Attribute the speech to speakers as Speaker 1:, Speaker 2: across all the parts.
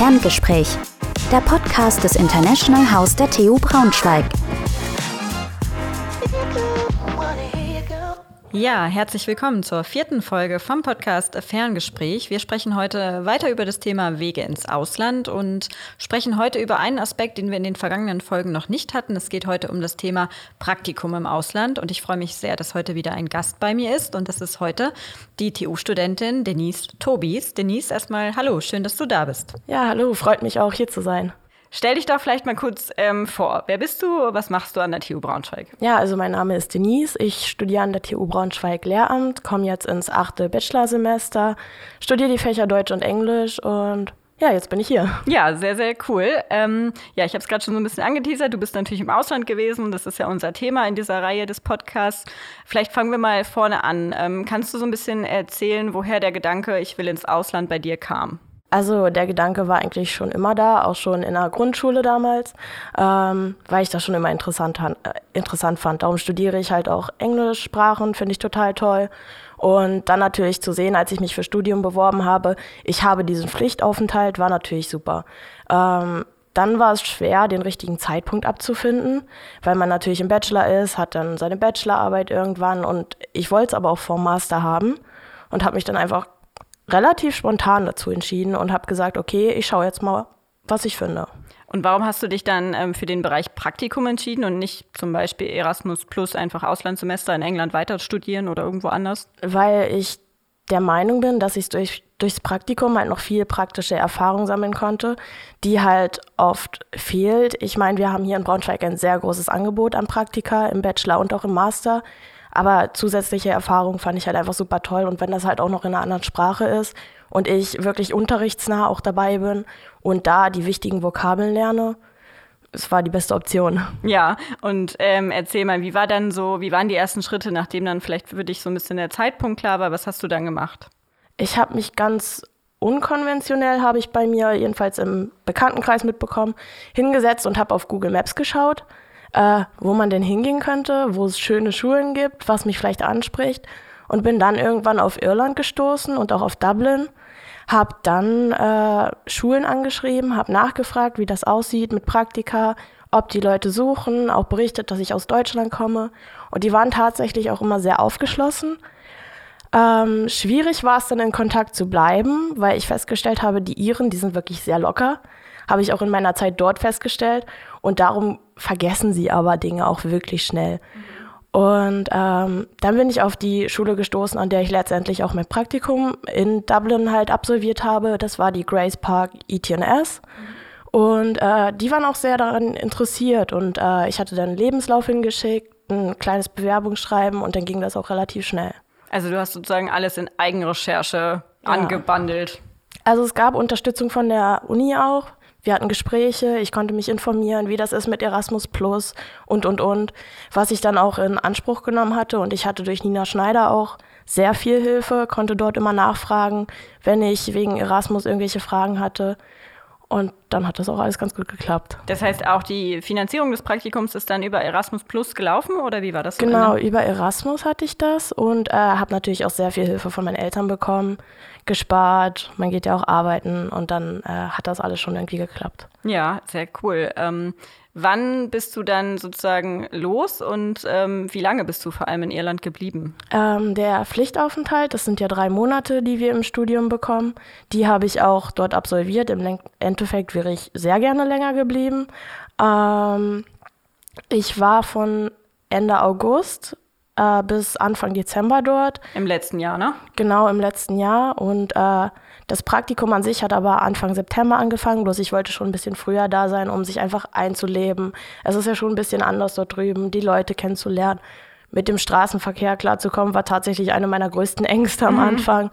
Speaker 1: Ferngespräch, der Podcast des International House der TU Braunschweig.
Speaker 2: Ja, herzlich willkommen zur vierten Folge vom Podcast Ferngespräch. Wir sprechen heute weiter über das Thema Wege ins Ausland und sprechen heute über einen Aspekt, den wir in den vergangenen Folgen noch nicht hatten. Es geht heute um das Thema Praktikum im Ausland und ich freue mich sehr, dass heute wieder ein Gast bei mir ist und das ist heute die TU-Studentin Denise Tobis. Denise, erstmal hallo, schön, dass du da bist.
Speaker 3: Ja, hallo, freut mich auch hier zu sein.
Speaker 2: Stell dich doch vielleicht mal kurz ähm, vor. Wer bist du? Was machst du an der TU Braunschweig?
Speaker 3: Ja, also mein Name ist Denise. Ich studiere an der TU Braunschweig Lehramt, komme jetzt ins achte Bachelorsemester, studiere die Fächer Deutsch und Englisch und ja, jetzt bin ich hier.
Speaker 2: Ja, sehr, sehr cool. Ähm, ja, ich habe es gerade schon so ein bisschen angeteasert. Du bist natürlich im Ausland gewesen. Das ist ja unser Thema in dieser Reihe des Podcasts. Vielleicht fangen wir mal vorne an. Ähm, kannst du so ein bisschen erzählen, woher der Gedanke, ich will ins Ausland bei dir kam?
Speaker 3: Also der Gedanke war eigentlich schon immer da, auch schon in der Grundschule damals, ähm, weil ich das schon immer interessant, äh, interessant fand. Darum studiere ich halt auch Englischsprachen, finde ich total toll. Und dann natürlich zu sehen, als ich mich für Studium beworben habe, ich habe diesen Pflichtaufenthalt, war natürlich super. Ähm, dann war es schwer, den richtigen Zeitpunkt abzufinden, weil man natürlich im Bachelor ist, hat dann seine Bachelorarbeit irgendwann und ich wollte es aber auch vom Master haben und habe mich dann einfach relativ spontan dazu entschieden und habe gesagt, okay, ich schaue jetzt mal, was ich finde.
Speaker 2: Und warum hast du dich dann ähm, für den Bereich Praktikum entschieden und nicht zum Beispiel Erasmus Plus einfach Auslandssemester in England weiter studieren oder irgendwo anders?
Speaker 3: Weil ich der Meinung bin, dass ich durch, durchs Praktikum halt noch viel praktische Erfahrung sammeln konnte, die halt oft fehlt. Ich meine, wir haben hier in Braunschweig ein sehr großes Angebot an Praktika im Bachelor und auch im Master. Aber zusätzliche Erfahrungen fand ich halt einfach super toll. Und wenn das halt auch noch in einer anderen Sprache ist und ich wirklich unterrichtsnah auch dabei bin und da die wichtigen Vokabeln lerne, es war die beste Option.
Speaker 2: Ja, und ähm, erzähl mal, wie war dann so, wie waren die ersten Schritte, nachdem dann vielleicht für dich so ein bisschen der Zeitpunkt klar war? Was hast du dann gemacht?
Speaker 3: Ich habe mich ganz unkonventionell, habe ich bei mir jedenfalls im Bekanntenkreis mitbekommen, hingesetzt und habe auf Google Maps geschaut äh, wo man denn hingehen könnte, wo es schöne Schulen gibt, was mich vielleicht anspricht. Und bin dann irgendwann auf Irland gestoßen und auch auf Dublin. Hab dann äh, Schulen angeschrieben, habe nachgefragt, wie das aussieht mit Praktika, ob die Leute suchen, auch berichtet, dass ich aus Deutschland komme. Und die waren tatsächlich auch immer sehr aufgeschlossen. Ähm, schwierig war es dann in Kontakt zu bleiben, weil ich festgestellt habe, die Iren, die sind wirklich sehr locker. Habe ich auch in meiner Zeit dort festgestellt. Und darum vergessen sie aber Dinge auch wirklich schnell. Und ähm, dann bin ich auf die Schule gestoßen, an der ich letztendlich auch mein Praktikum in Dublin halt absolviert habe. Das war die Grace Park ETNS. Und äh, die waren auch sehr daran interessiert. Und äh, ich hatte dann einen Lebenslauf hingeschickt, ein kleines Bewerbungsschreiben und dann ging das auch relativ schnell.
Speaker 2: Also du hast sozusagen alles in Eigenrecherche ja. angebandelt.
Speaker 3: Also es gab Unterstützung von der Uni auch. Wir hatten Gespräche, ich konnte mich informieren, wie das ist mit Erasmus Plus und, und, und, was ich dann auch in Anspruch genommen hatte. Und ich hatte durch Nina Schneider auch sehr viel Hilfe, konnte dort immer nachfragen, wenn ich wegen Erasmus irgendwelche Fragen hatte. Und dann hat das auch alles ganz gut geklappt.
Speaker 2: Das heißt, auch die Finanzierung des Praktikums ist dann über Erasmus Plus gelaufen oder wie war das?
Speaker 3: So genau, über Erasmus hatte ich das und äh, habe natürlich auch sehr viel Hilfe von meinen Eltern bekommen, gespart. Man geht ja auch arbeiten und dann äh, hat das alles schon irgendwie geklappt.
Speaker 2: Ja, sehr cool. Ähm, Wann bist du dann sozusagen los und ähm, wie lange bist du vor allem in Irland geblieben?
Speaker 3: Ähm, der Pflichtaufenthalt, das sind ja drei Monate, die wir im Studium bekommen. Die habe ich auch dort absolviert. Im Endeffekt wäre ich sehr gerne länger geblieben. Ähm, ich war von Ende August äh, bis Anfang Dezember dort.
Speaker 2: Im letzten Jahr, ne?
Speaker 3: Genau, im letzten Jahr. Und äh, das Praktikum an sich hat aber Anfang September angefangen, bloß ich wollte schon ein bisschen früher da sein, um sich einfach einzuleben. Es ist ja schon ein bisschen anders dort drüben, die Leute kennenzulernen. Mit dem Straßenverkehr klarzukommen, war tatsächlich eine meiner größten Ängste am mhm. Anfang.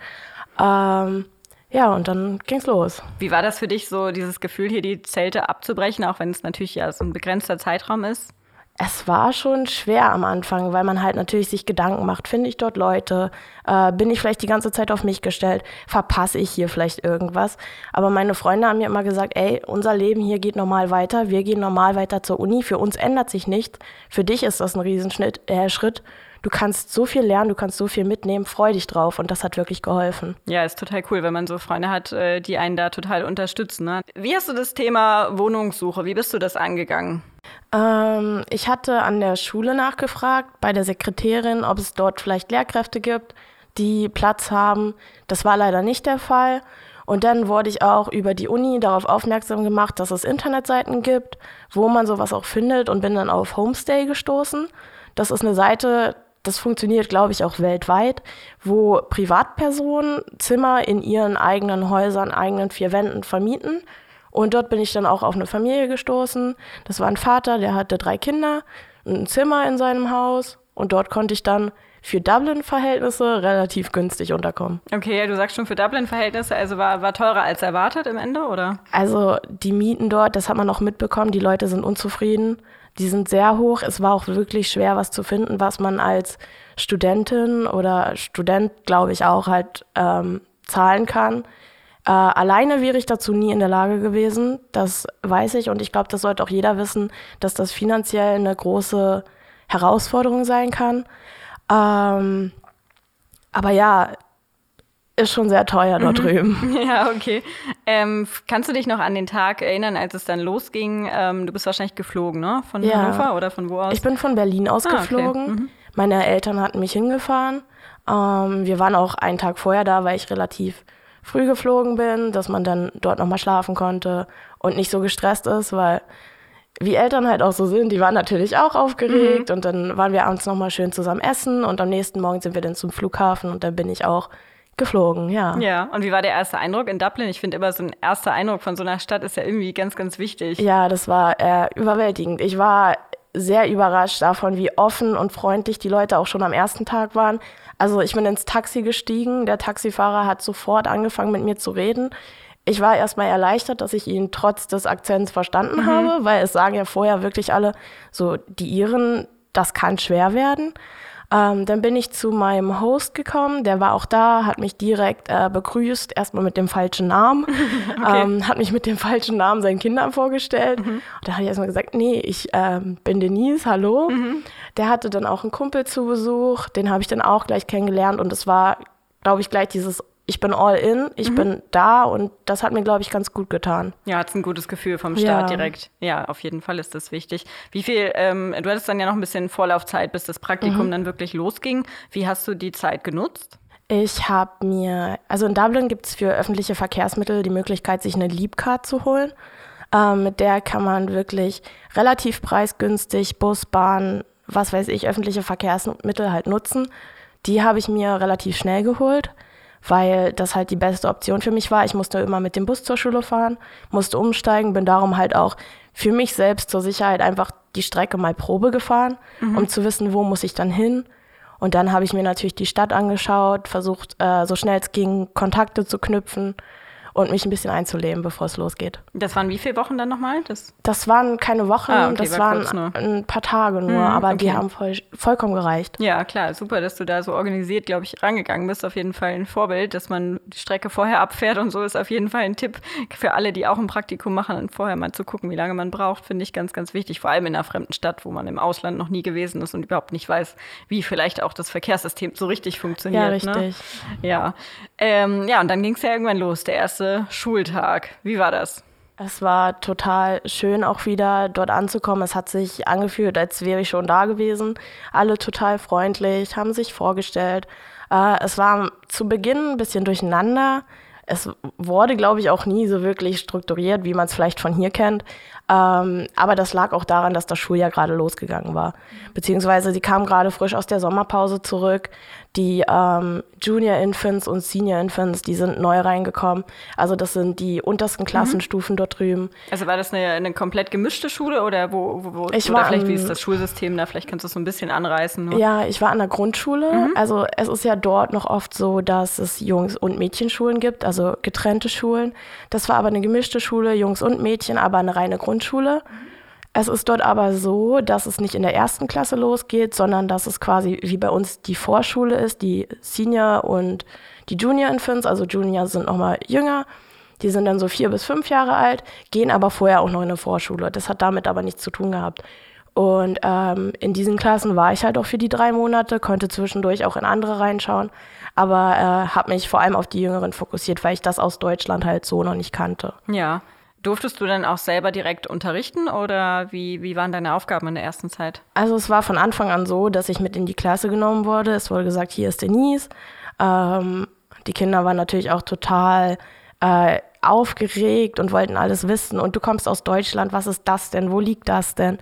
Speaker 3: Ähm, ja, und dann ging's los.
Speaker 2: Wie war das für dich, so dieses Gefühl, hier die Zelte abzubrechen, auch wenn es natürlich ja so ein begrenzter Zeitraum ist?
Speaker 3: Es war schon schwer am Anfang, weil man halt natürlich sich Gedanken macht, finde ich dort Leute, äh, bin ich vielleicht die ganze Zeit auf mich gestellt, verpasse ich hier vielleicht irgendwas. Aber meine Freunde haben mir immer gesagt, ey, unser Leben hier geht normal weiter, wir gehen normal weiter zur Uni, für uns ändert sich nichts, für dich ist das ein Riesenschritt, äh, Schritt. Du kannst so viel lernen, du kannst so viel mitnehmen, freu dich drauf und das hat wirklich geholfen.
Speaker 2: Ja, ist total cool, wenn man so Freunde hat, äh, die einen da total unterstützen. Ne? Wie hast du das Thema Wohnungssuche, wie bist du das angegangen?
Speaker 3: Ähm, ich hatte an der Schule nachgefragt, bei der Sekretärin, ob es dort vielleicht Lehrkräfte gibt, die Platz haben. Das war leider nicht der Fall. Und dann wurde ich auch über die Uni darauf aufmerksam gemacht, dass es Internetseiten gibt, wo man sowas auch findet und bin dann auf Homestay gestoßen. Das ist eine Seite, das funktioniert, glaube ich, auch weltweit, wo Privatpersonen Zimmer in ihren eigenen Häusern, eigenen vier Wänden vermieten. Und dort bin ich dann auch auf eine Familie gestoßen. Das war ein Vater, der hatte drei Kinder, ein Zimmer in seinem Haus. Und dort konnte ich dann für Dublin-Verhältnisse relativ günstig unterkommen.
Speaker 2: Okay, du sagst schon für Dublin-Verhältnisse, also war, war teurer als erwartet im Ende, oder?
Speaker 3: Also die Mieten dort, das hat man auch mitbekommen, die Leute sind unzufrieden. Die sind sehr hoch. Es war auch wirklich schwer, was zu finden, was man als Studentin oder Student, glaube ich, auch halt ähm, zahlen kann. Äh, alleine wäre ich dazu nie in der Lage gewesen. Das weiß ich und ich glaube, das sollte auch jeder wissen, dass das finanziell eine große Herausforderung sein kann. Ähm, aber ja, ist schon sehr teuer dort mhm. drüben.
Speaker 2: Ja, okay. Ähm, kannst du dich noch an den Tag erinnern, als es dann losging? Ähm, du bist wahrscheinlich geflogen, ne? Von ja. Hannover oder von wo aus?
Speaker 3: Ich bin von Berlin aus ah, geflogen. Okay. Mhm. Meine Eltern hatten mich hingefahren. Ähm, wir waren auch einen Tag vorher da, weil ich relativ früh geflogen bin, dass man dann dort nochmal schlafen konnte und nicht so gestresst ist, weil wie Eltern halt auch so sind, die waren natürlich auch aufgeregt mhm. und dann waren wir abends nochmal schön zusammen essen und am nächsten Morgen sind wir dann zum Flughafen und dann bin ich auch geflogen, ja.
Speaker 2: Ja, und wie war der erste Eindruck in Dublin? Ich finde immer so ein erster Eindruck von so einer Stadt ist ja irgendwie ganz, ganz wichtig.
Speaker 3: Ja, das war äh, überwältigend. Ich war sehr überrascht davon, wie offen und freundlich die Leute auch schon am ersten Tag waren. Also ich bin ins Taxi gestiegen, der Taxifahrer hat sofort angefangen mit mir zu reden ich war erstmal erleichtert, dass ich ihn trotz des Akzents verstanden mhm. habe, weil es sagen ja vorher wirklich alle, so die Iren, das kann schwer werden. Ähm, dann bin ich zu meinem Host gekommen, der war auch da, hat mich direkt äh, begrüßt, erstmal mit dem falschen Namen, okay. ähm, hat mich mit dem falschen Namen seinen Kindern vorgestellt. Mhm. Und da habe ich erstmal gesagt, nee, ich ähm, bin Denise, hallo. Mhm. Der hatte dann auch einen Kumpel zu Besuch, den habe ich dann auch gleich kennengelernt und es war, glaube ich, gleich dieses ich bin all in, ich mhm. bin da und das hat mir, glaube ich, ganz gut getan.
Speaker 2: Ja, hat ein gutes Gefühl vom Start ja. direkt. Ja, auf jeden Fall ist das wichtig. Wie viel, ähm, du hattest dann ja noch ein bisschen Vorlaufzeit, bis das Praktikum mhm. dann wirklich losging. Wie hast du die Zeit genutzt?
Speaker 3: Ich habe mir, also in Dublin gibt es für öffentliche Verkehrsmittel die Möglichkeit, sich eine Leapcard zu holen. Ähm, mit der kann man wirklich relativ preisgünstig Bus, Bahn, was weiß ich, öffentliche Verkehrsmittel halt nutzen. Die habe ich mir relativ schnell geholt weil das halt die beste Option für mich war. Ich musste immer mit dem Bus zur Schule fahren, musste umsteigen, bin darum halt auch für mich selbst zur Sicherheit einfach die Strecke mal Probe gefahren, mhm. um zu wissen, wo muss ich dann hin. Und dann habe ich mir natürlich die Stadt angeschaut, versucht, äh, so schnell es ging, Kontakte zu knüpfen und mich ein bisschen einzuleben, bevor es losgeht.
Speaker 2: Das waren wie viele Wochen dann nochmal?
Speaker 3: Das, das waren keine Wochen, ah, okay, das war waren ein paar Tage nur, hm, aber okay. die haben voll, vollkommen gereicht.
Speaker 2: Ja, klar, super, dass du da so organisiert, glaube ich, rangegangen bist. Auf jeden Fall ein Vorbild, dass man die Strecke vorher abfährt und so ist auf jeden Fall ein Tipp für alle, die auch ein Praktikum machen, vorher mal zu gucken, wie lange man braucht, finde ich ganz, ganz wichtig. Vor allem in einer fremden Stadt, wo man im Ausland noch nie gewesen ist und überhaupt nicht weiß, wie vielleicht auch das Verkehrssystem so richtig funktioniert. Ja,
Speaker 3: ne? richtig.
Speaker 2: Ne? Ja. Ähm, ja, und dann ging es ja irgendwann los, der erste Schultag. Wie war das?
Speaker 3: Es war total schön, auch wieder dort anzukommen. Es hat sich angefühlt, als wäre ich schon da gewesen. Alle total freundlich, haben sich vorgestellt. Äh, es war zu Beginn ein bisschen durcheinander. Es wurde, glaube ich, auch nie so wirklich strukturiert, wie man es vielleicht von hier kennt. Ähm, aber das lag auch daran, dass das Schuljahr gerade losgegangen war. Beziehungsweise sie kamen gerade frisch aus der Sommerpause zurück. Die ähm, Junior Infants und Senior Infants, die sind neu reingekommen. Also das sind die untersten mhm. Klassenstufen mhm. dort drüben.
Speaker 2: Also war das eine, eine komplett gemischte Schule oder wo, wo, wo
Speaker 3: ich
Speaker 2: oder
Speaker 3: war
Speaker 2: vielleicht wie ist das Schulsystem da? Vielleicht kannst du es so ein bisschen anreißen.
Speaker 3: Nur. Ja, ich war an der Grundschule. Mhm. Also es ist ja dort noch oft so, dass es Jungs- und Mädchenschulen gibt, also getrennte Schulen. Das war aber eine gemischte Schule, Jungs und Mädchen, aber eine reine Grundschule. Mhm. Es ist dort aber so, dass es nicht in der ersten Klasse losgeht, sondern dass es quasi wie bei uns die Vorschule ist, die Senior und die Junior Infants, also Junior sind nochmal jünger. Die sind dann so vier bis fünf Jahre alt, gehen aber vorher auch noch in eine Vorschule. Das hat damit aber nichts zu tun gehabt. Und ähm, in diesen Klassen war ich halt auch für die drei Monate, konnte zwischendurch auch in andere reinschauen, aber äh, habe mich vor allem auf die Jüngeren fokussiert, weil ich das aus Deutschland halt so noch nicht kannte.
Speaker 2: Ja. Durftest du dann auch selber direkt unterrichten oder wie, wie waren deine Aufgaben in der ersten Zeit?
Speaker 3: Also es war von Anfang an so, dass ich mit in die Klasse genommen wurde. Es wurde gesagt, hier ist Denise. Ähm, die Kinder waren natürlich auch total äh, aufgeregt und wollten alles wissen. Und du kommst aus Deutschland, was ist das denn? Wo liegt das denn?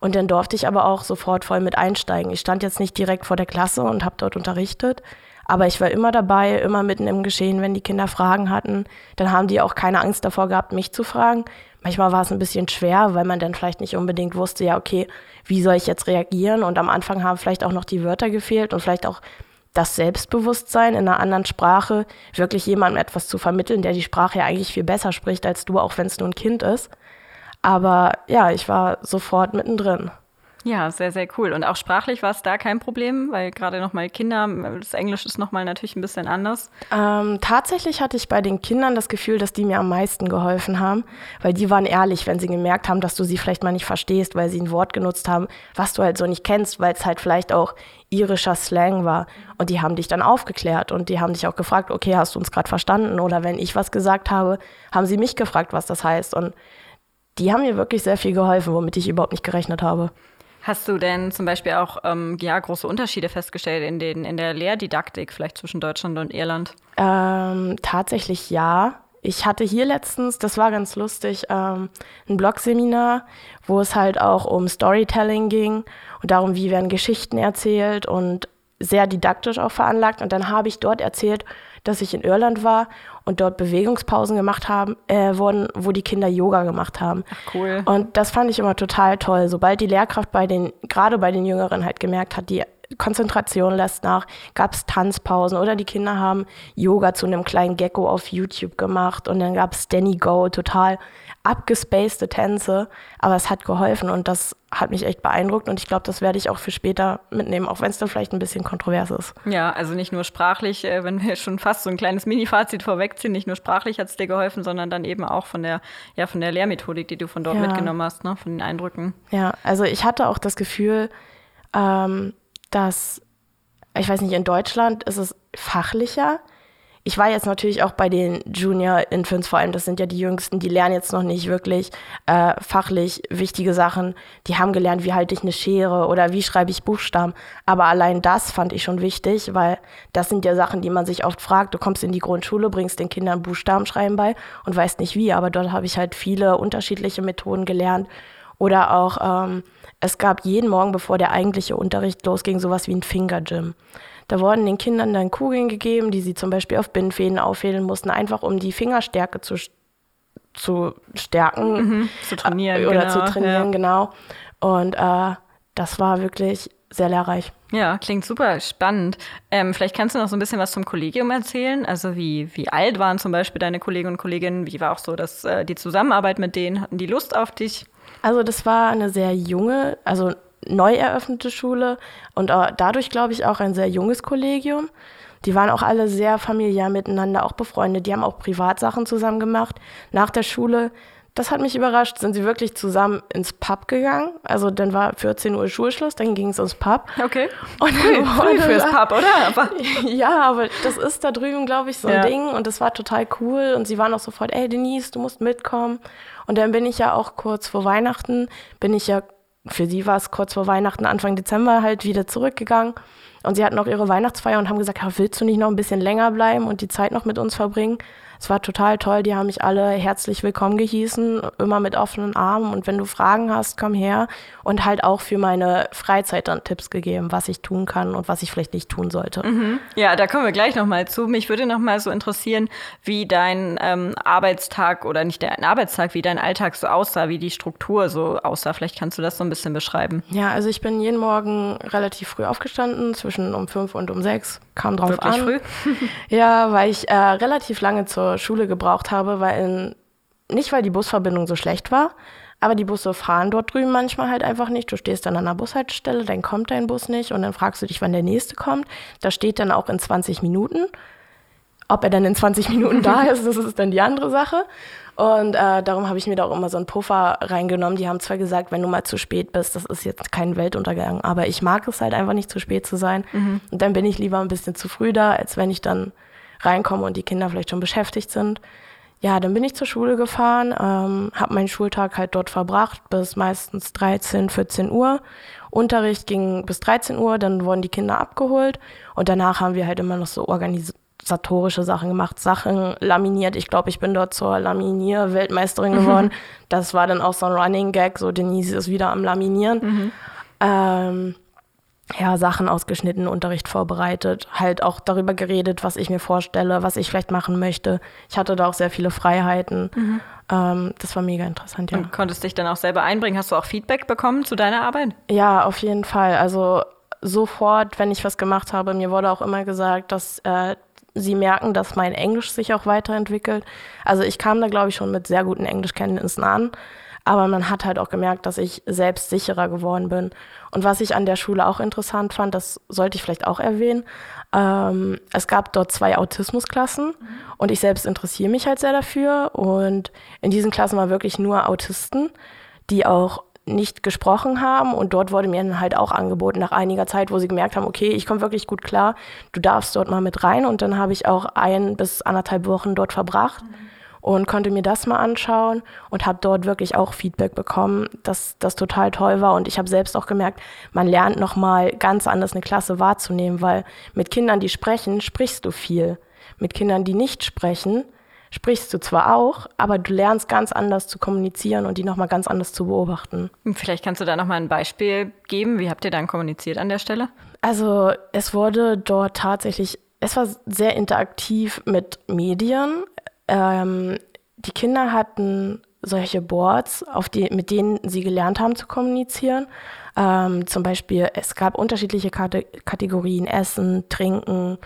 Speaker 3: Und dann durfte ich aber auch sofort voll mit einsteigen. Ich stand jetzt nicht direkt vor der Klasse und habe dort unterrichtet, aber ich war immer dabei, immer mitten im Geschehen, wenn die Kinder Fragen hatten. Dann haben die auch keine Angst davor gehabt, mich zu fragen. Manchmal war es ein bisschen schwer, weil man dann vielleicht nicht unbedingt wusste, ja, okay, wie soll ich jetzt reagieren? Und am Anfang haben vielleicht auch noch die Wörter gefehlt und vielleicht auch das Selbstbewusstsein in einer anderen Sprache, wirklich jemandem etwas zu vermitteln, der die Sprache ja eigentlich viel besser spricht als du, auch wenn es nur ein Kind ist. Aber ja, ich war sofort mittendrin.
Speaker 2: Ja, sehr, sehr cool. Und auch sprachlich war es da kein Problem, weil gerade nochmal Kinder, das Englisch ist nochmal natürlich ein bisschen anders.
Speaker 3: Ähm, tatsächlich hatte ich bei den Kindern das Gefühl, dass die mir am meisten geholfen haben, weil die waren ehrlich, wenn sie gemerkt haben, dass du sie vielleicht mal nicht verstehst, weil sie ein Wort genutzt haben, was du halt so nicht kennst, weil es halt vielleicht auch irischer Slang war. Und die haben dich dann aufgeklärt und die haben dich auch gefragt, okay, hast du uns gerade verstanden? Oder wenn ich was gesagt habe, haben sie mich gefragt, was das heißt. Und die haben mir wirklich sehr viel geholfen, womit ich überhaupt nicht gerechnet habe.
Speaker 2: Hast du denn zum Beispiel auch ähm, ja, große Unterschiede festgestellt in, den, in der Lehrdidaktik, vielleicht zwischen Deutschland und Irland?
Speaker 3: Ähm, tatsächlich ja. Ich hatte hier letztens, das war ganz lustig, ähm, ein Blog-Seminar, wo es halt auch um Storytelling ging und darum, wie werden Geschichten erzählt und sehr didaktisch auch veranlagt. Und dann habe ich dort erzählt, dass ich in Irland war und dort Bewegungspausen gemacht haben, äh, wurden, wo die Kinder Yoga gemacht haben.
Speaker 2: Ach, cool.
Speaker 3: Und das fand ich immer total toll. Sobald die Lehrkraft bei den, gerade bei den Jüngeren halt gemerkt hat, die Konzentration lässt nach, gab es Tanzpausen oder die Kinder haben Yoga zu einem kleinen Gecko auf YouTube gemacht und dann gab es Danny Go, total abgespacede Tänze, aber es hat geholfen und das hat mich echt beeindruckt und ich glaube, das werde ich auch für später mitnehmen, auch wenn es dann vielleicht ein bisschen kontrovers ist.
Speaker 2: Ja, also nicht nur sprachlich, äh, wenn wir schon fast so ein kleines Mini-Fazit vorwegziehen, nicht nur sprachlich hat es dir geholfen, sondern dann eben auch von der, ja, von der Lehrmethodik, die du von dort ja. mitgenommen hast, ne? von den Eindrücken.
Speaker 3: Ja, also ich hatte auch das Gefühl, ähm, dass, ich weiß nicht, in Deutschland ist es fachlicher, ich war jetzt natürlich auch bei den Junior Infants, vor allem das sind ja die Jüngsten, die lernen jetzt noch nicht wirklich äh, fachlich wichtige Sachen. Die haben gelernt, wie halte ich eine Schere oder wie schreibe ich Buchstaben. Aber allein das fand ich schon wichtig, weil das sind ja Sachen, die man sich oft fragt. Du kommst in die Grundschule, bringst den Kindern Buchstaben schreiben bei und weißt nicht wie. Aber dort habe ich halt viele unterschiedliche Methoden gelernt. Oder auch, ähm, es gab jeden Morgen, bevor der eigentliche Unterricht losging, sowas wie ein Finger Gym. Da wurden den Kindern dann Kugeln gegeben, die sie zum Beispiel auf Bindfäden auffädeln mussten, einfach um die Fingerstärke zu, zu stärken.
Speaker 2: Mhm, zu trainieren.
Speaker 3: Äh, oder genau, zu trainieren, ja. genau. Und äh, das war wirklich sehr lehrreich.
Speaker 2: Ja, klingt super spannend. Ähm, vielleicht kannst du noch so ein bisschen was zum Kollegium erzählen. Also wie, wie alt waren zum Beispiel deine Kolleginnen und Kolleginnen? Wie war auch so dass, äh, die Zusammenarbeit mit denen? Hatten die Lust auf dich?
Speaker 3: Also das war eine sehr junge, also neu eröffnete Schule und dadurch, glaube ich, auch ein sehr junges Kollegium. Die waren auch alle sehr familiär miteinander, auch befreundet. Die haben auch Privatsachen zusammen gemacht. Nach der Schule, das hat mich überrascht, sind sie wirklich zusammen ins Pub gegangen. Also dann war 14 Uhr Schulschluss, dann ging es ins Pub.
Speaker 2: Okay.
Speaker 3: Und dann
Speaker 2: früh fürs Pub, oder?
Speaker 3: Aber ja, aber das ist da drüben, glaube ich, so ein ja. Ding und das war total cool. Und sie waren auch sofort, ey Denise, du musst mitkommen. Und dann bin ich ja auch kurz vor Weihnachten, bin ich ja für sie war es kurz vor Weihnachten, Anfang Dezember halt wieder zurückgegangen. Und sie hatten auch ihre Weihnachtsfeier und haben gesagt, willst du nicht noch ein bisschen länger bleiben und die Zeit noch mit uns verbringen? Es war total toll. Die haben mich alle herzlich willkommen gehießen, immer mit offenen Armen. Und wenn du Fragen hast, komm her. Und halt auch für meine Freizeit dann Tipps gegeben, was ich tun kann und was ich vielleicht nicht tun sollte.
Speaker 2: Mhm. Ja, da kommen wir gleich nochmal zu. Mich würde nochmal so interessieren, wie dein ähm, Arbeitstag oder nicht dein Arbeitstag, wie dein Alltag so aussah, wie die Struktur so aussah. Vielleicht kannst du das so ein bisschen beschreiben.
Speaker 3: Ja, also ich bin jeden Morgen relativ früh aufgestanden, zwischen um fünf und um sechs. Kam drauf
Speaker 2: Wirklich
Speaker 3: an.
Speaker 2: früh?
Speaker 3: ja, weil ich äh, relativ lange zur Schule gebraucht habe, weil in, nicht weil die Busverbindung so schlecht war, aber die Busse fahren dort drüben manchmal halt einfach nicht. Du stehst dann an der Bushaltestelle, dann kommt dein Bus nicht und dann fragst du dich, wann der nächste kommt. Da steht dann auch in 20 Minuten. Ob er dann in 20 Minuten da ist, das ist dann die andere Sache. Und äh, darum habe ich mir da auch immer so einen Puffer reingenommen. Die haben zwar gesagt, wenn du mal zu spät bist, das ist jetzt kein Weltuntergang, aber ich mag es halt einfach nicht zu spät zu sein. Mhm. Und dann bin ich lieber ein bisschen zu früh da, als wenn ich dann reinkomme und die Kinder vielleicht schon beschäftigt sind. Ja, dann bin ich zur Schule gefahren, ähm, habe meinen Schultag halt dort verbracht bis meistens 13, 14 Uhr. Unterricht ging bis 13 Uhr, dann wurden die Kinder abgeholt und danach haben wir halt immer noch so organisatorische Sachen gemacht, Sachen laminiert. Ich glaube, ich bin dort zur Laminier-Weltmeisterin geworden. das war dann auch so ein Running Gag, so Denise ist wieder am Laminieren. Mhm. Ähm, ja, Sachen ausgeschnitten, Unterricht vorbereitet, halt auch darüber geredet, was ich mir vorstelle, was ich vielleicht machen möchte. Ich hatte da auch sehr viele Freiheiten. Mhm. Ähm, das war mega interessant, ja.
Speaker 2: Und konntest dich dann auch selber einbringen? Hast du auch Feedback bekommen zu deiner Arbeit?
Speaker 3: Ja, auf jeden Fall. Also sofort, wenn ich was gemacht habe, mir wurde auch immer gesagt, dass äh, sie merken, dass mein Englisch sich auch weiterentwickelt. Also ich kam da, glaube ich, schon mit sehr guten Englischkenntnissen an. Aber man hat halt auch gemerkt, dass ich selbst sicherer geworden bin. Und was ich an der Schule auch interessant fand, das sollte ich vielleicht auch erwähnen. Ähm, es gab dort zwei Autismusklassen mhm. und ich selbst interessiere mich halt sehr dafür. Und in diesen Klassen waren wirklich nur Autisten, die auch nicht gesprochen haben und dort wurde mir dann halt auch angeboten nach einiger Zeit, wo sie gemerkt haben, okay, ich komme wirklich gut klar, du darfst dort mal mit rein und dann habe ich auch ein bis anderthalb Wochen dort verbracht mhm. Und konnte mir das mal anschauen und habe dort wirklich auch Feedback bekommen, dass das total toll war und ich habe selbst auch gemerkt, man lernt noch mal ganz anders eine Klasse wahrzunehmen, weil mit Kindern, die sprechen, sprichst du viel. Mit Kindern, die nicht sprechen, sprichst du zwar auch, aber du lernst ganz anders zu kommunizieren und die nochmal ganz anders zu beobachten.
Speaker 2: Vielleicht kannst du da nochmal ein Beispiel geben. Wie habt ihr dann kommuniziert an der Stelle?
Speaker 3: Also es wurde dort tatsächlich, es war sehr interaktiv mit Medien. Ähm, die Kinder hatten solche Boards, auf die, mit denen sie gelernt haben zu kommunizieren. Ähm, zum Beispiel, es gab unterschiedliche Kate Kategorien, Essen, Trinken,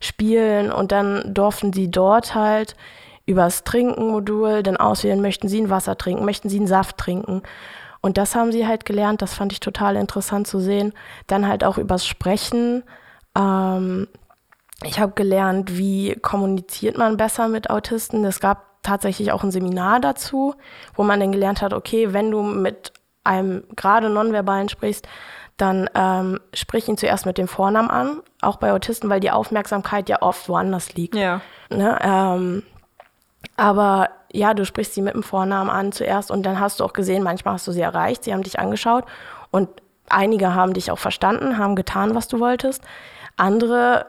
Speaker 3: Spielen und dann durften sie dort halt übers Trinken-Modul dann auswählen, möchten Sie ein Wasser trinken, möchten Sie einen Saft trinken. Und das haben sie halt gelernt, das fand ich total interessant zu sehen. Dann halt auch übers Sprechen. Ähm, ich habe gelernt, wie kommuniziert man besser mit Autisten. Es gab tatsächlich auch ein Seminar dazu, wo man dann gelernt hat, okay, wenn du mit einem gerade Nonverbalen sprichst, dann ähm, sprich ihn zuerst mit dem Vornamen an, auch bei Autisten, weil die Aufmerksamkeit ja oft woanders liegt.
Speaker 2: Ja.
Speaker 3: Ne, ähm, aber ja, du sprichst sie mit dem Vornamen an zuerst und dann hast du auch gesehen, manchmal hast du sie erreicht, sie haben dich angeschaut und einige haben dich auch verstanden, haben getan, was du wolltest. Andere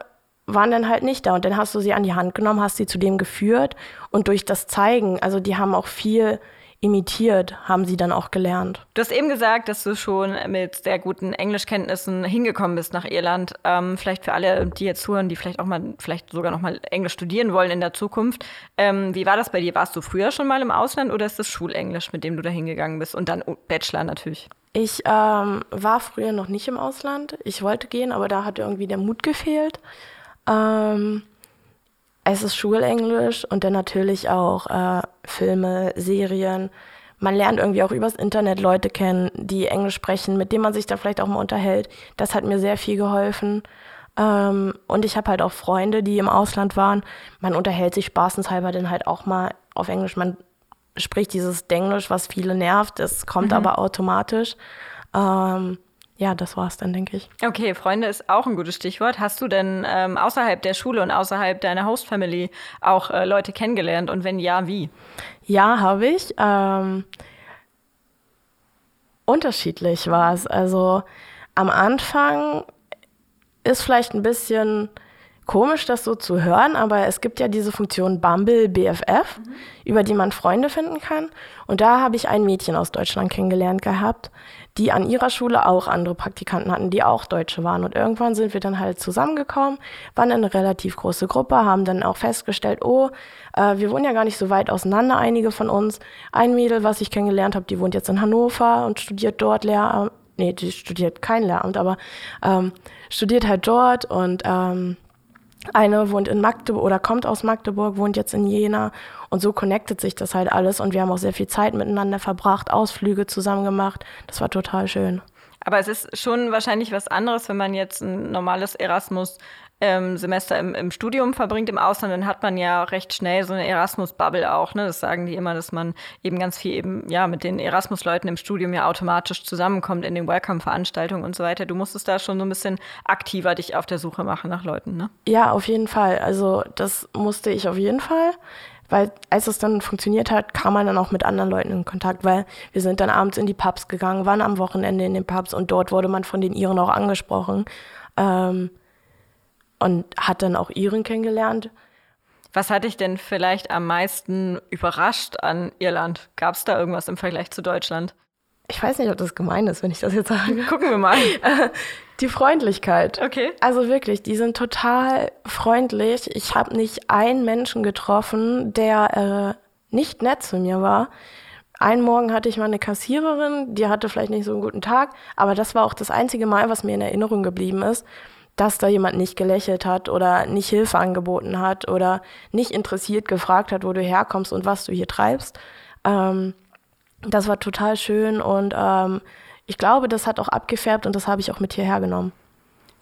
Speaker 3: waren dann halt nicht da und dann hast du sie an die Hand genommen, hast sie zu dem geführt und durch das Zeigen, also die haben auch viel imitiert, haben sie dann auch gelernt.
Speaker 2: Du hast eben gesagt, dass du schon mit sehr guten Englischkenntnissen hingekommen bist nach Irland. Ähm, vielleicht für alle, die jetzt zuhören, die vielleicht auch mal, vielleicht sogar noch mal Englisch studieren wollen in der Zukunft. Ähm, wie war das bei dir? Warst du früher schon mal im Ausland oder ist das Schulenglisch, mit dem du da hingegangen bist? Und dann Bachelor natürlich.
Speaker 3: Ich ähm, war früher noch nicht im Ausland. Ich wollte gehen, aber da hat irgendwie der Mut gefehlt. Ähm, es ist Schulenglisch und dann natürlich auch äh, Filme, Serien. Man lernt irgendwie auch übers Internet Leute kennen, die Englisch sprechen, mit denen man sich dann vielleicht auch mal unterhält. Das hat mir sehr viel geholfen. Ähm, und ich habe halt auch Freunde, die im Ausland waren. Man unterhält sich spaßenshalber dann halt auch mal auf Englisch. Man spricht dieses Denglisch, was viele nervt. Es kommt mhm. aber automatisch. Ähm, ja, das war's dann, denke ich.
Speaker 2: Okay, Freunde ist auch ein gutes Stichwort. Hast du denn ähm, außerhalb der Schule und außerhalb deiner Host-Family auch äh, Leute kennengelernt? Und wenn ja, wie?
Speaker 3: Ja, habe ich. Ähm, unterschiedlich war es. Also am Anfang ist vielleicht ein bisschen komisch, das so zu hören, aber es gibt ja diese Funktion Bumble BFF, mhm. über die man Freunde finden kann. Und da habe ich ein Mädchen aus Deutschland kennengelernt gehabt, die an ihrer Schule auch andere Praktikanten hatten, die auch Deutsche waren. Und irgendwann sind wir dann halt zusammengekommen, waren eine relativ große Gruppe, haben dann auch festgestellt, oh, äh, wir wohnen ja gar nicht so weit auseinander, einige von uns. Ein Mädel, was ich kennengelernt habe, die wohnt jetzt in Hannover und studiert dort Lehramt. Nee, die studiert kein Lehramt, aber ähm, studiert halt dort und ähm, eine wohnt in Magdeburg oder kommt aus Magdeburg, wohnt jetzt in Jena und so connectet sich das halt alles und wir haben auch sehr viel Zeit miteinander verbracht, Ausflüge zusammen gemacht. Das war total schön.
Speaker 2: Aber es ist schon wahrscheinlich was anderes, wenn man jetzt ein normales Erasmus ähm, Semester im, im, Studium verbringt im Ausland, dann hat man ja recht schnell so eine Erasmus-Bubble auch. Ne? Das sagen die immer, dass man eben ganz viel eben ja mit den Erasmus-Leuten im Studium ja automatisch zusammenkommt in den Welcome-Veranstaltungen und so weiter. Du musstest da schon so ein bisschen aktiver dich auf der Suche machen nach Leuten, ne?
Speaker 3: Ja, auf jeden Fall. Also das musste ich auf jeden Fall weil als es dann funktioniert hat, kam man dann auch mit anderen Leuten in Kontakt, weil wir sind dann abends in die Pubs gegangen, waren am Wochenende in den Pubs und dort wurde man von den Iren auch angesprochen. Ähm, und hat dann auch Iren kennengelernt.
Speaker 2: Was hat dich denn vielleicht am meisten überrascht an Irland? Gab es da irgendwas im Vergleich zu Deutschland?
Speaker 3: Ich weiß nicht, ob das gemein ist, wenn ich das jetzt sage.
Speaker 2: Gucken wir mal.
Speaker 3: Die Freundlichkeit.
Speaker 2: Okay.
Speaker 3: Also wirklich, die sind total freundlich. Ich habe nicht einen Menschen getroffen, der äh, nicht nett zu mir war. Einen Morgen hatte ich mal eine Kassiererin, die hatte vielleicht nicht so einen guten Tag, aber das war auch das einzige Mal, was mir in Erinnerung geblieben ist dass da jemand nicht gelächelt hat oder nicht Hilfe angeboten hat oder nicht interessiert gefragt hat, wo du herkommst und was du hier treibst. Ähm, das war total schön und ähm, ich glaube, das hat auch abgefärbt und das habe ich auch mit hierher genommen.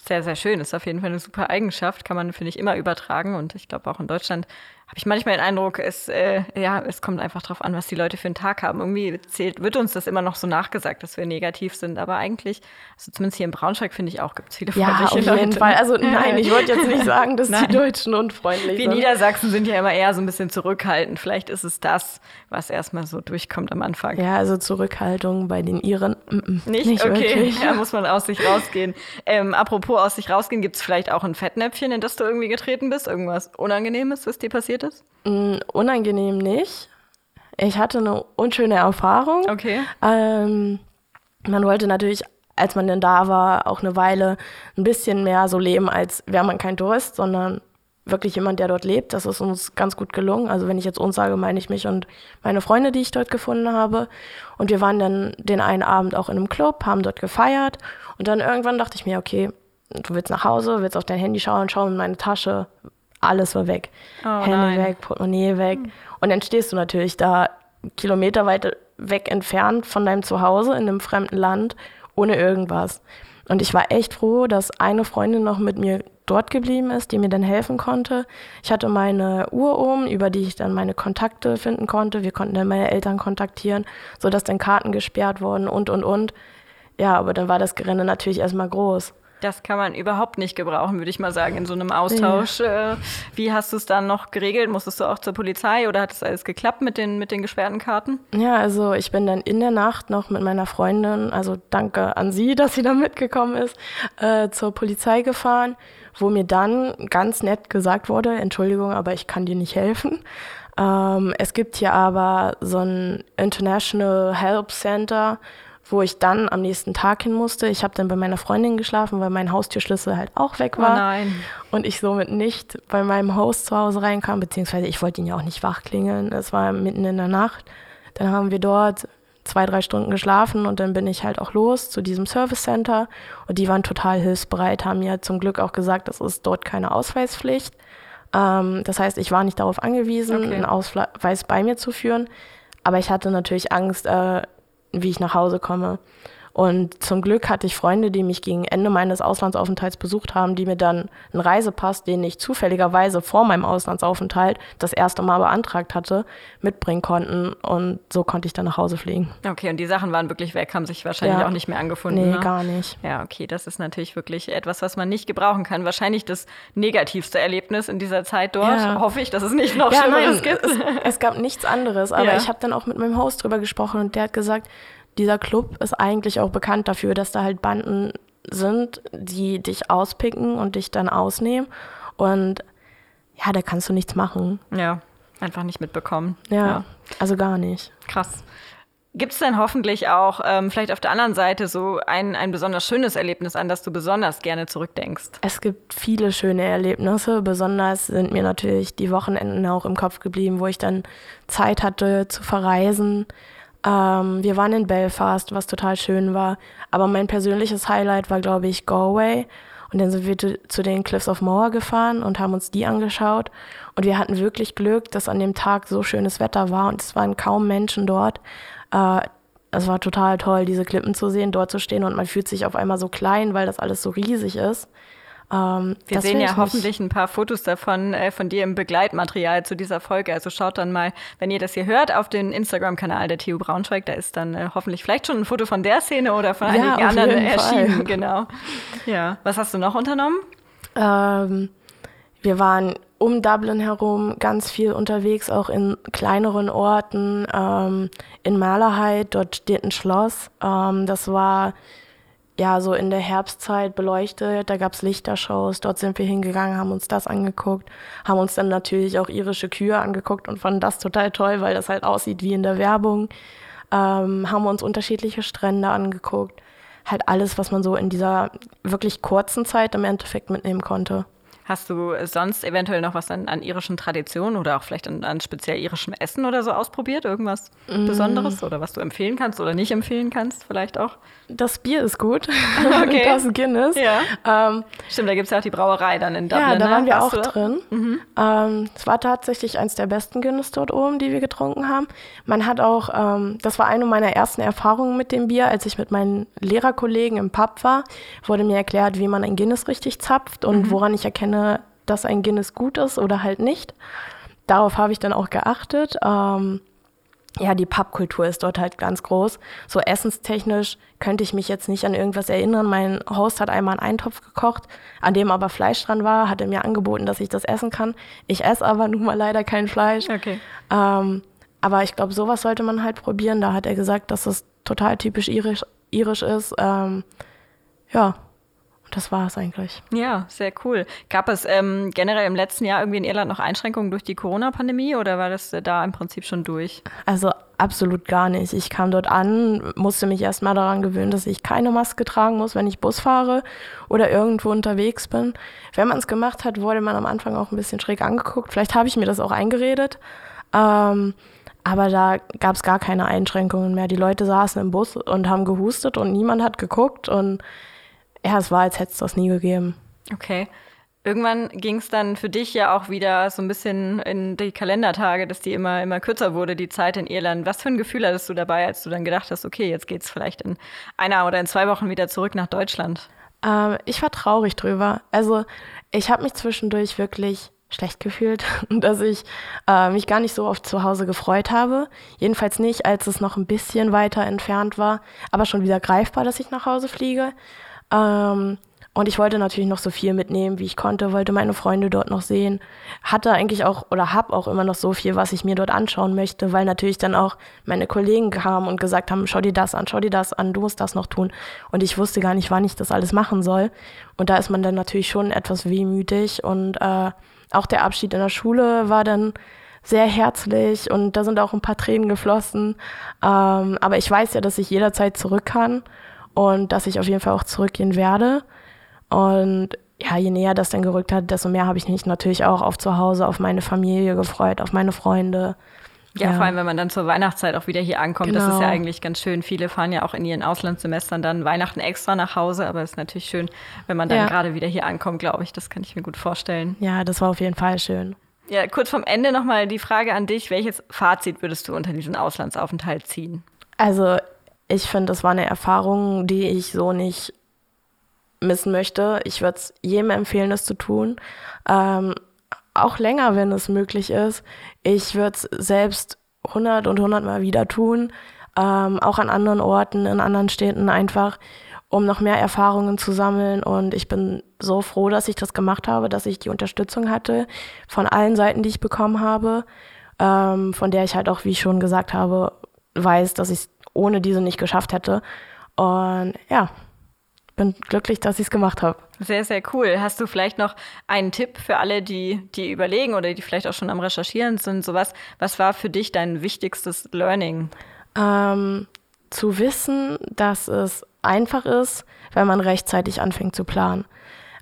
Speaker 2: Sehr, sehr schön. Ist auf jeden Fall eine super Eigenschaft. Kann man, finde ich, immer übertragen. Und ich glaube, auch in Deutschland habe ich manchmal den Eindruck, es, äh, ja, es kommt einfach darauf an, was die Leute für einen Tag haben. Irgendwie zählt, wird uns das immer noch so nachgesagt, dass wir negativ sind. Aber eigentlich, also zumindest hier in Braunschweig, finde ich auch, gibt es viele
Speaker 3: ja, freundliche Leute. Ja, auf jeden Fall. Also nein, ich wollte jetzt nicht sagen, dass die Deutschen unfreundlich
Speaker 2: sind. Die Niedersachsen sind ja immer eher so ein bisschen zurückhaltend. Vielleicht ist es das, was erstmal so durchkommt am Anfang.
Speaker 3: Ja, also Zurückhaltung bei den Iren.
Speaker 2: Mm, mm, nicht? nicht? okay, wirklich. da muss man aus sich rausgehen. Ähm, apropos aus sich rausgehen, gibt es vielleicht auch ein Fettnäpfchen, in das du irgendwie getreten bist? Irgendwas Unangenehmes, was dir passiert passiert ist?
Speaker 3: Mm, unangenehm nicht. Ich hatte eine unschöne Erfahrung.
Speaker 2: Okay.
Speaker 3: Ähm, man wollte natürlich, als man denn da war, auch eine Weile ein bisschen mehr so leben, als wäre man kein Tourist, sondern wirklich jemand, der dort lebt. Das ist uns ganz gut gelungen. Also wenn ich jetzt uns sage, meine ich mich und meine Freunde, die ich dort gefunden habe. Und wir waren dann den einen Abend auch in einem Club, haben dort gefeiert. Und dann irgendwann dachte ich mir, okay, du willst nach Hause, willst auf dein Handy schauen, schau in meine Tasche, alles war weg. Oh, Handy nein. weg, Portemonnaie weg. Hm. Und dann stehst du natürlich da kilometerweit weg entfernt von deinem Zuhause in einem fremden Land ohne irgendwas. Und ich war echt froh, dass eine Freundin noch mit mir dort geblieben ist, die mir dann helfen konnte. Ich hatte meine Uhr um, über die ich dann meine Kontakte finden konnte. Wir konnten dann meine Eltern kontaktieren, sodass dann Karten gesperrt wurden und, und, und. Ja, aber dann war das Gerenne natürlich erstmal groß.
Speaker 2: Das kann man überhaupt nicht gebrauchen, würde ich mal sagen, in so einem Austausch. Ja. Äh, wie hast du es dann noch geregelt? Musstest du auch zur Polizei oder hat es alles geklappt mit den, mit den gesperrten Karten?
Speaker 3: Ja, also ich bin dann in der Nacht noch mit meiner Freundin, also danke an sie, dass sie da mitgekommen ist, äh, zur Polizei gefahren, wo mir dann ganz nett gesagt wurde, Entschuldigung, aber ich kann dir nicht helfen. Ähm, es gibt hier aber so ein International Help Center, wo ich dann am nächsten Tag hin musste. Ich habe dann bei meiner Freundin geschlafen, weil mein Haustürschlüssel halt auch weg war.
Speaker 2: Oh nein.
Speaker 3: Und ich somit nicht bei meinem Host zu Hause reinkam, beziehungsweise ich wollte ihn ja auch nicht wachklingeln. Es war mitten in der Nacht. Dann haben wir dort zwei, drei Stunden geschlafen und dann bin ich halt auch los zu diesem Service Center und die waren total hilfsbereit, haben mir zum Glück auch gesagt, es ist dort keine Ausweispflicht. Ähm, das heißt, ich war nicht darauf angewiesen, okay. einen Ausweis bei mir zu führen. Aber ich hatte natürlich Angst, äh, wie ich nach Hause komme. Und zum Glück hatte ich Freunde, die mich gegen Ende meines Auslandsaufenthalts besucht haben, die mir dann einen Reisepass, den ich zufälligerweise vor meinem Auslandsaufenthalt das erste Mal beantragt hatte, mitbringen konnten. Und so konnte ich dann nach Hause fliegen.
Speaker 2: Okay, und die Sachen waren wirklich weg, haben sich wahrscheinlich ja. auch nicht mehr angefunden.
Speaker 3: Nee,
Speaker 2: ne?
Speaker 3: gar nicht.
Speaker 2: Ja, okay, das ist natürlich wirklich etwas, was man nicht gebrauchen kann. Wahrscheinlich das negativste Erlebnis in dieser Zeit dort. Ja. Hoffe ich, dass es nicht noch ja, Schlimmeres
Speaker 3: gibt. Es, es, gab nichts anderes, aber ja. ich habe dann auch mit meinem Host drüber gesprochen und der hat gesagt, dieser Club ist eigentlich auch bekannt dafür, dass da halt Banden sind, die dich auspicken und dich dann ausnehmen. Und ja, da kannst du nichts machen.
Speaker 2: Ja, einfach nicht mitbekommen.
Speaker 3: Ja, ja. also gar nicht.
Speaker 2: Krass. Gibt es denn hoffentlich auch ähm, vielleicht auf der anderen Seite so ein, ein besonders schönes Erlebnis, an das du besonders gerne zurückdenkst?
Speaker 3: Es gibt viele schöne Erlebnisse. Besonders sind mir natürlich die Wochenenden auch im Kopf geblieben, wo ich dann Zeit hatte zu verreisen. Ähm, wir waren in Belfast, was total schön war. Aber mein persönliches Highlight war, glaube ich, Galway. Und dann sind wir zu den Cliffs of Moher gefahren und haben uns die angeschaut. Und wir hatten wirklich Glück, dass an dem Tag so schönes Wetter war und es waren kaum Menschen dort. Äh, es war total toll, diese Klippen zu sehen, dort zu stehen und man fühlt sich auf einmal so klein, weil das alles so riesig ist.
Speaker 2: Ähm, Wir sehen ja hoffentlich ein paar Fotos davon äh, von dir im Begleitmaterial zu dieser Folge. Also schaut dann mal, wenn ihr das hier hört, auf den Instagram-Kanal der TU Braunschweig. Da ist dann äh, hoffentlich vielleicht schon ein Foto von der Szene oder von ja, einigen anderen erschienen. Fall. Genau. Ja. Was hast du noch unternommen?
Speaker 3: Ähm, wir waren um Dublin herum ganz viel unterwegs, auch in kleineren Orten. Ähm, in Malerheit, dort steht ein Schloss. Ähm, das war ja so in der Herbstzeit beleuchtet. Da gab es Lichtershows. Dort sind wir hingegangen, haben uns das angeguckt, haben uns dann natürlich auch irische Kühe angeguckt und fanden das total toll, weil das halt aussieht wie in der Werbung. Ähm, haben uns unterschiedliche Strände angeguckt. Halt alles, was man so in dieser wirklich kurzen Zeit im Endeffekt mitnehmen konnte.
Speaker 2: Hast du sonst eventuell noch was an, an irischen Traditionen oder auch vielleicht an, an speziell irischem Essen oder so ausprobiert? Irgendwas mm. Besonderes oder was du empfehlen kannst oder nicht empfehlen kannst vielleicht auch?
Speaker 3: Das Bier ist gut. Okay. das Guinness.
Speaker 2: Ja. Ähm, Stimmt, da gibt es ja auch die Brauerei dann in Dublin.
Speaker 3: Ja, da ne? waren wir Warst auch drin. Mhm. Ähm, es war tatsächlich eins der besten Guinness dort oben, die wir getrunken haben. Man hat auch, ähm, das war eine meiner ersten Erfahrungen mit dem Bier, als ich mit meinen Lehrerkollegen im Pub war, wurde mir erklärt, wie man ein Guinness richtig zapft und mhm. woran ich erkenne, dass ein Guinness gut ist oder halt nicht. Darauf habe ich dann auch geachtet. Ähm, ja, die Pubkultur ist dort halt ganz groß. So essenstechnisch könnte ich mich jetzt nicht an irgendwas erinnern. Mein Host hat einmal einen Eintopf gekocht, an dem aber Fleisch dran war, hat er mir angeboten, dass ich das essen kann. Ich esse aber nun mal leider kein Fleisch.
Speaker 2: Okay.
Speaker 3: Ähm, aber ich glaube, sowas sollte man halt probieren. Da hat er gesagt, dass das total typisch irisch, irisch ist. Ähm, ja, das war es eigentlich.
Speaker 2: Ja, sehr cool. Gab es ähm, generell im letzten Jahr irgendwie in Irland noch Einschränkungen durch die Corona-Pandemie oder war das äh, da im Prinzip schon durch?
Speaker 3: Also absolut gar nicht. Ich kam dort an, musste mich erstmal daran gewöhnen, dass ich keine Maske tragen muss, wenn ich Bus fahre oder irgendwo unterwegs bin. Wenn man es gemacht hat, wurde man am Anfang auch ein bisschen schräg angeguckt. Vielleicht habe ich mir das auch eingeredet. Ähm, aber da gab es gar keine Einschränkungen mehr. Die Leute saßen im Bus und haben gehustet und niemand hat geguckt und ja, es war, als hätte es das nie gegeben.
Speaker 2: Okay. Irgendwann ging es dann für dich ja auch wieder so ein bisschen in die Kalendertage, dass die immer, immer kürzer wurde, die Zeit in Irland. Was für ein Gefühl hattest du dabei, als du dann gedacht hast, okay, jetzt geht es vielleicht in einer oder in zwei Wochen wieder zurück nach Deutschland?
Speaker 3: Ähm, ich war traurig drüber. Also ich habe mich zwischendurch wirklich schlecht gefühlt, dass ich äh, mich gar nicht so oft zu Hause gefreut habe. Jedenfalls nicht, als es noch ein bisschen weiter entfernt war, aber schon wieder greifbar, dass ich nach Hause fliege. Ähm, und ich wollte natürlich noch so viel mitnehmen, wie ich konnte, wollte meine Freunde dort noch sehen. Hatte eigentlich auch oder habe auch immer noch so viel, was ich mir dort anschauen möchte, weil natürlich dann auch meine Kollegen kamen und gesagt haben, schau dir das an, schau dir das an, du musst das noch tun. Und ich wusste gar nicht, wann ich das alles machen soll. Und da ist man dann natürlich schon etwas wehmütig. Und äh, auch der Abschied in der Schule war dann sehr herzlich und da sind auch ein paar Tränen geflossen. Ähm, aber ich weiß ja, dass ich jederzeit zurück kann und dass ich auf jeden Fall auch zurückgehen werde. Und ja, je näher das dann gerückt hat, desto mehr habe ich mich natürlich auch auf zu Hause, auf meine Familie gefreut, auf meine Freunde.
Speaker 2: Ja, ja, vor allem, wenn man dann zur Weihnachtszeit auch wieder hier ankommt. Genau. Das ist ja genau. eigentlich ganz schön. Viele fahren ja auch in ihren Auslandssemestern dann Weihnachten extra nach Hause, aber es ist natürlich schön, wenn man dann ja. gerade wieder hier ankommt, glaube ich. Das kann ich mir gut vorstellen.
Speaker 3: Ja, das war auf jeden Fall schön.
Speaker 2: Ja, kurz vom Ende nochmal die Frage an dich. Welches Fazit würdest du unter diesen Auslandsaufenthalt ziehen?
Speaker 3: Also ich finde, das war eine Erfahrung, die ich so nicht missen möchte. Ich würde es jedem empfehlen, das zu tun. Ähm, auch länger, wenn es möglich ist. Ich würde es selbst 100 und 100 Mal wieder tun. Ähm, auch an anderen Orten, in anderen Städten einfach, um noch mehr Erfahrungen zu sammeln. Und ich bin so froh, dass ich das gemacht habe, dass ich die Unterstützung hatte von allen Seiten, die ich bekommen habe, ähm, von der ich halt auch, wie ich schon gesagt habe, weiß, dass ich ohne diese nicht geschafft hätte. Und ja, bin glücklich, dass ich es gemacht habe.
Speaker 2: Sehr, sehr cool. Hast du vielleicht noch einen Tipp für alle, die, die überlegen oder die vielleicht auch schon am Recherchieren sind? Sowas, was war für dich dein wichtigstes Learning?
Speaker 3: Ähm, zu wissen, dass es einfach ist, wenn man rechtzeitig anfängt zu planen.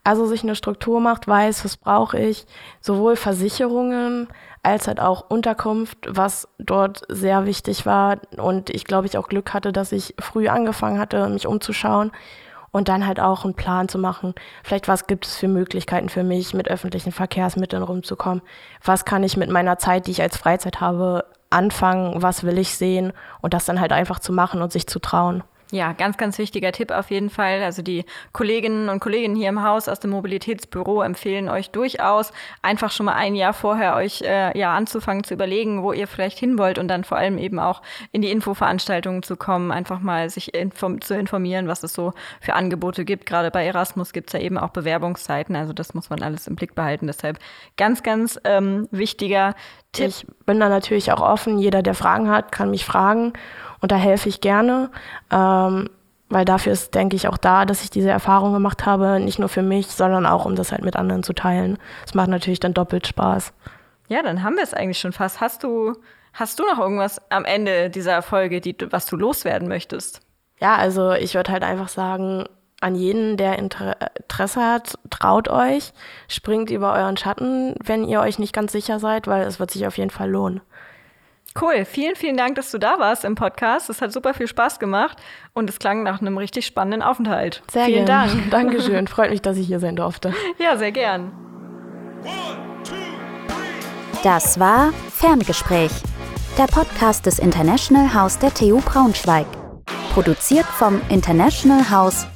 Speaker 3: Also sich eine Struktur macht, weiß, was brauche ich, sowohl Versicherungen als halt auch Unterkunft, was dort sehr wichtig war und ich glaube, ich auch Glück hatte, dass ich früh angefangen hatte, mich umzuschauen und dann halt auch einen Plan zu machen. Vielleicht was gibt es für Möglichkeiten für mich, mit öffentlichen Verkehrsmitteln rumzukommen? Was kann ich mit meiner Zeit, die ich als Freizeit habe, anfangen, was will ich sehen und das dann halt einfach zu machen und sich zu trauen.
Speaker 2: Ja, ganz, ganz wichtiger Tipp auf jeden Fall. Also die Kolleginnen und Kollegen hier im Haus aus dem Mobilitätsbüro empfehlen euch durchaus, einfach schon mal ein Jahr vorher euch äh, ja anzufangen zu überlegen, wo ihr vielleicht hin wollt und dann vor allem eben auch in die Infoveranstaltungen zu kommen, einfach mal sich inform zu informieren, was es so für Angebote gibt. Gerade bei Erasmus gibt es ja eben auch Bewerbungszeiten, also das muss man alles im Blick behalten. Deshalb ganz, ganz ähm, wichtiger Tipp.
Speaker 3: Ich bin da natürlich auch offen. Jeder, der Fragen hat, kann mich fragen. Und da helfe ich gerne, ähm, weil dafür ist, denke ich, auch da, dass ich diese Erfahrung gemacht habe, nicht nur für mich, sondern auch, um das halt mit anderen zu teilen. Es macht natürlich dann doppelt Spaß.
Speaker 2: Ja, dann haben wir es eigentlich schon fast. Hast du, hast du noch irgendwas am Ende dieser Folge, die, was du loswerden möchtest?
Speaker 3: Ja, also ich würde halt einfach sagen, an jeden, der Interesse hat, traut euch, springt über euren Schatten, wenn ihr euch nicht ganz sicher seid, weil es wird sich auf jeden Fall lohnen.
Speaker 2: Cool, vielen, vielen Dank, dass du da warst im Podcast. Es hat super viel Spaß gemacht und es klang nach einem richtig spannenden Aufenthalt.
Speaker 3: Sehr
Speaker 2: vielen
Speaker 3: gern.
Speaker 2: Dank.
Speaker 3: Dankeschön, freut mich, dass ich hier sein durfte.
Speaker 2: Ja, sehr gern.
Speaker 1: Das war Ferngespräch, der Podcast des International House der TU Braunschweig. Produziert vom International House.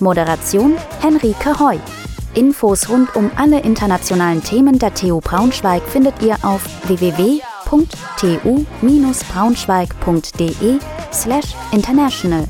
Speaker 1: Moderation Henrike Heu. Infos rund um alle internationalen Themen der TU Braunschweig findet ihr auf www www.tu-braunschweig.de slash international.